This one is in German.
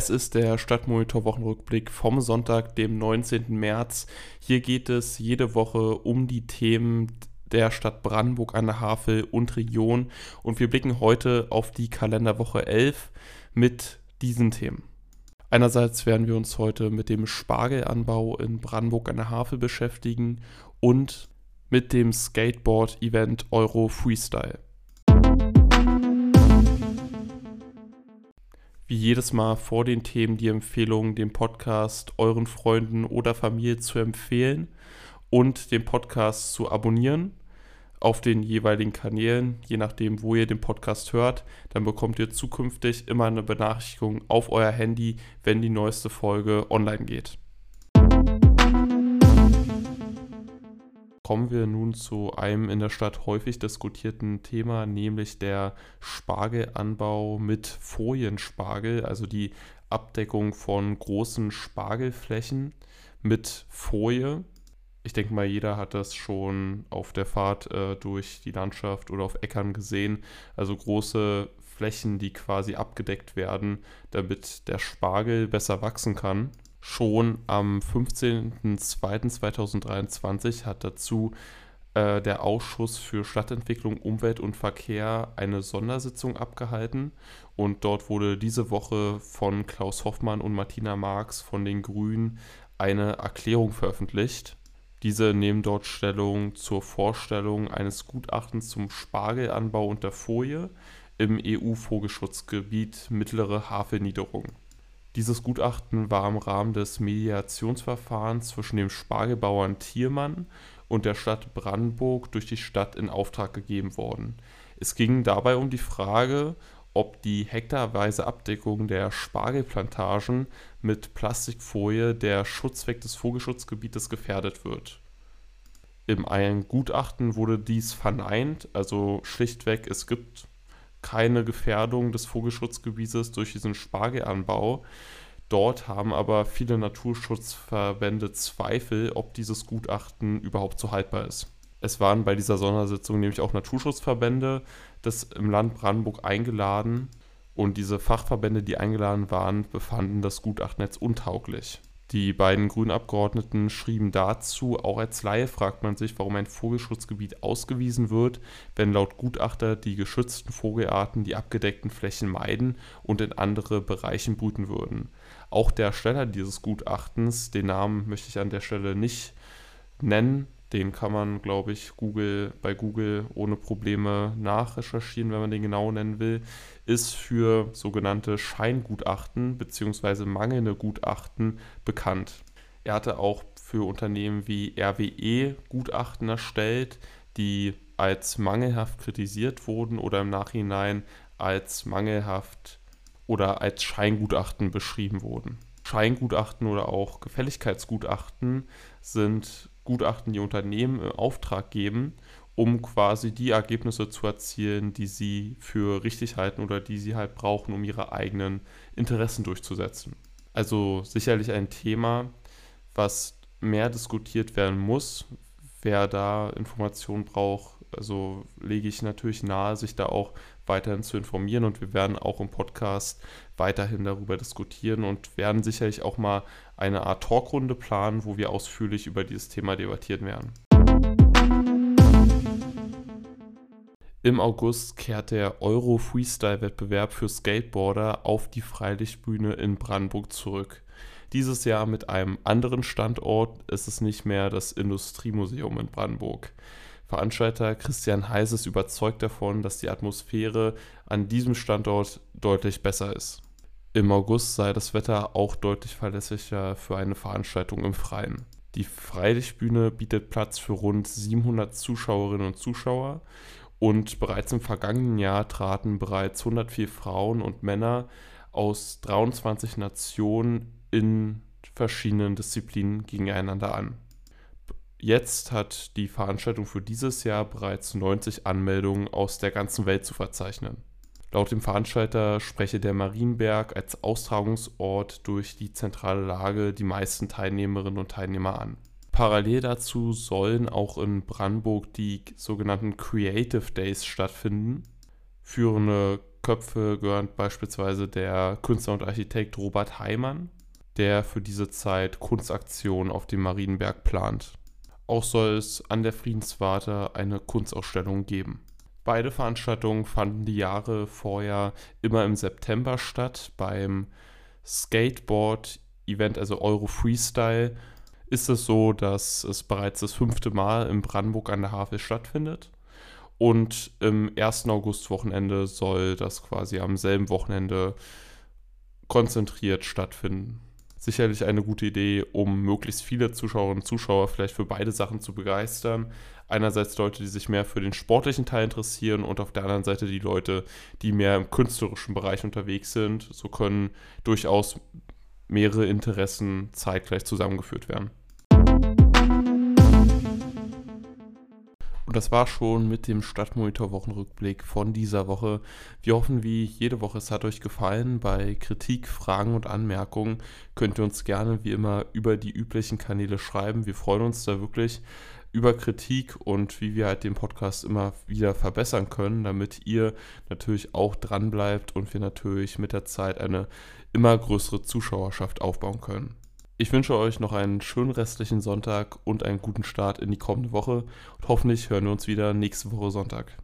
Es ist der Stadtmonitor Wochenrückblick vom Sonntag, dem 19. März. Hier geht es jede Woche um die Themen der Stadt Brandenburg an der Havel und Region und wir blicken heute auf die Kalenderwoche 11 mit diesen Themen. Einerseits werden wir uns heute mit dem Spargelanbau in Brandenburg an der Havel beschäftigen und mit dem Skateboard-Event Euro Freestyle. Wie jedes Mal vor den Themen die Empfehlung, den Podcast euren Freunden oder Familie zu empfehlen und den Podcast zu abonnieren auf den jeweiligen Kanälen, je nachdem, wo ihr den Podcast hört. Dann bekommt ihr zukünftig immer eine Benachrichtigung auf euer Handy, wenn die neueste Folge online geht. Kommen wir nun zu einem in der Stadt häufig diskutierten Thema, nämlich der Spargelanbau mit Folienspargel, also die Abdeckung von großen Spargelflächen mit Folie. Ich denke mal, jeder hat das schon auf der Fahrt äh, durch die Landschaft oder auf Äckern gesehen. Also große Flächen, die quasi abgedeckt werden, damit der Spargel besser wachsen kann. Schon am 15.02.2023 hat dazu äh, der Ausschuss für Stadtentwicklung, Umwelt und Verkehr eine Sondersitzung abgehalten. Und dort wurde diese Woche von Klaus Hoffmann und Martina Marx von den Grünen eine Erklärung veröffentlicht. Diese nehmen dort Stellung zur Vorstellung eines Gutachtens zum Spargelanbau unter Folie im EU-Vogelschutzgebiet Mittlere Havelniederung. Dieses Gutachten war im Rahmen des Mediationsverfahrens zwischen dem Spargelbauern Thiermann und der Stadt Brandenburg durch die Stadt in Auftrag gegeben worden. Es ging dabei um die Frage, ob die hektarweise Abdeckung der Spargelplantagen mit Plastikfolie der Schutzweg des Vogelschutzgebietes gefährdet wird. Im einen Gutachten wurde dies verneint, also schlichtweg, es gibt keine Gefährdung des Vogelschutzgebietes durch diesen Spargelanbau. Dort haben aber viele Naturschutzverbände Zweifel, ob dieses Gutachten überhaupt so haltbar ist. Es waren bei dieser Sondersitzung nämlich auch Naturschutzverbände des im Land Brandenburg eingeladen und diese Fachverbände, die eingeladen waren, befanden das Gutachten als untauglich. Die beiden grünen Abgeordneten schrieben dazu, auch als Laie fragt man sich, warum ein Vogelschutzgebiet ausgewiesen wird, wenn laut Gutachter die geschützten Vogelarten die abgedeckten Flächen meiden und in andere Bereichen brüten würden. Auch der Ersteller dieses Gutachtens, den Namen möchte ich an der Stelle nicht nennen, den kann man, glaube ich, Google, bei Google ohne Probleme nachrecherchieren, wenn man den genau nennen will, ist für sogenannte Scheingutachten bzw. mangelnde Gutachten bekannt. Er hatte auch für Unternehmen wie RWE Gutachten erstellt, die als mangelhaft kritisiert wurden oder im Nachhinein als mangelhaft oder als Scheingutachten beschrieben wurden. Scheingutachten oder auch Gefälligkeitsgutachten sind Gutachten die Unternehmen im Auftrag geben, um quasi die Ergebnisse zu erzielen, die sie für richtig halten oder die sie halt brauchen, um ihre eigenen Interessen durchzusetzen. Also sicherlich ein Thema, was mehr diskutiert werden muss. Wer da Informationen braucht, also lege ich natürlich nahe, sich da auch weiterhin zu informieren und wir werden auch im Podcast weiterhin darüber diskutieren und werden sicherlich auch mal eine Art Talkrunde planen, wo wir ausführlich über dieses Thema debattieren werden. Im August kehrt der Euro Freestyle Wettbewerb für Skateboarder auf die Freilichtbühne in Brandenburg zurück. Dieses Jahr mit einem anderen Standort ist es nicht mehr das Industriemuseum in Brandenburg. Veranstalter Christian Heise ist überzeugt davon, dass die Atmosphäre an diesem Standort deutlich besser ist. Im August sei das Wetter auch deutlich verlässlicher für eine Veranstaltung im Freien. Die Freilichtbühne bietet Platz für rund 700 Zuschauerinnen und Zuschauer und bereits im vergangenen Jahr traten bereits 104 Frauen und Männer aus 23 Nationen in verschiedenen Disziplinen gegeneinander an. Jetzt hat die Veranstaltung für dieses Jahr bereits 90 Anmeldungen aus der ganzen Welt zu verzeichnen. Laut dem Veranstalter spreche der Marienberg als Austragungsort durch die zentrale Lage die meisten Teilnehmerinnen und Teilnehmer an. Parallel dazu sollen auch in Brandenburg die sogenannten Creative Days stattfinden. Führende Köpfe gehören beispielsweise der Künstler und Architekt Robert Heimann, der für diese Zeit Kunstaktionen auf dem Marienberg plant. Auch soll es an der Friedenswarte eine Kunstausstellung geben. Beide Veranstaltungen fanden die Jahre vorher immer im September statt. Beim Skateboard-Event, also Euro Freestyle, ist es so, dass es bereits das fünfte Mal in Brandenburg an der Havel stattfindet. Und im 1. August-Wochenende soll das quasi am selben Wochenende konzentriert stattfinden. Sicherlich eine gute Idee, um möglichst viele Zuschauerinnen und Zuschauer vielleicht für beide Sachen zu begeistern. Einerseits Leute, die sich mehr für den sportlichen Teil interessieren und auf der anderen Seite die Leute, die mehr im künstlerischen Bereich unterwegs sind. So können durchaus mehrere Interessen zeitgleich zusammengeführt werden. Und das war schon mit dem Stadtmonitor-Wochenrückblick von dieser Woche. Wir hoffen, wie jede Woche, es hat euch gefallen. Bei Kritik, Fragen und Anmerkungen könnt ihr uns gerne wie immer über die üblichen Kanäle schreiben. Wir freuen uns da wirklich über Kritik und wie wir halt den Podcast immer wieder verbessern können, damit ihr natürlich auch dran bleibt und wir natürlich mit der Zeit eine immer größere Zuschauerschaft aufbauen können. Ich wünsche euch noch einen schönen restlichen Sonntag und einen guten Start in die kommende Woche und hoffentlich hören wir uns wieder nächste Woche Sonntag.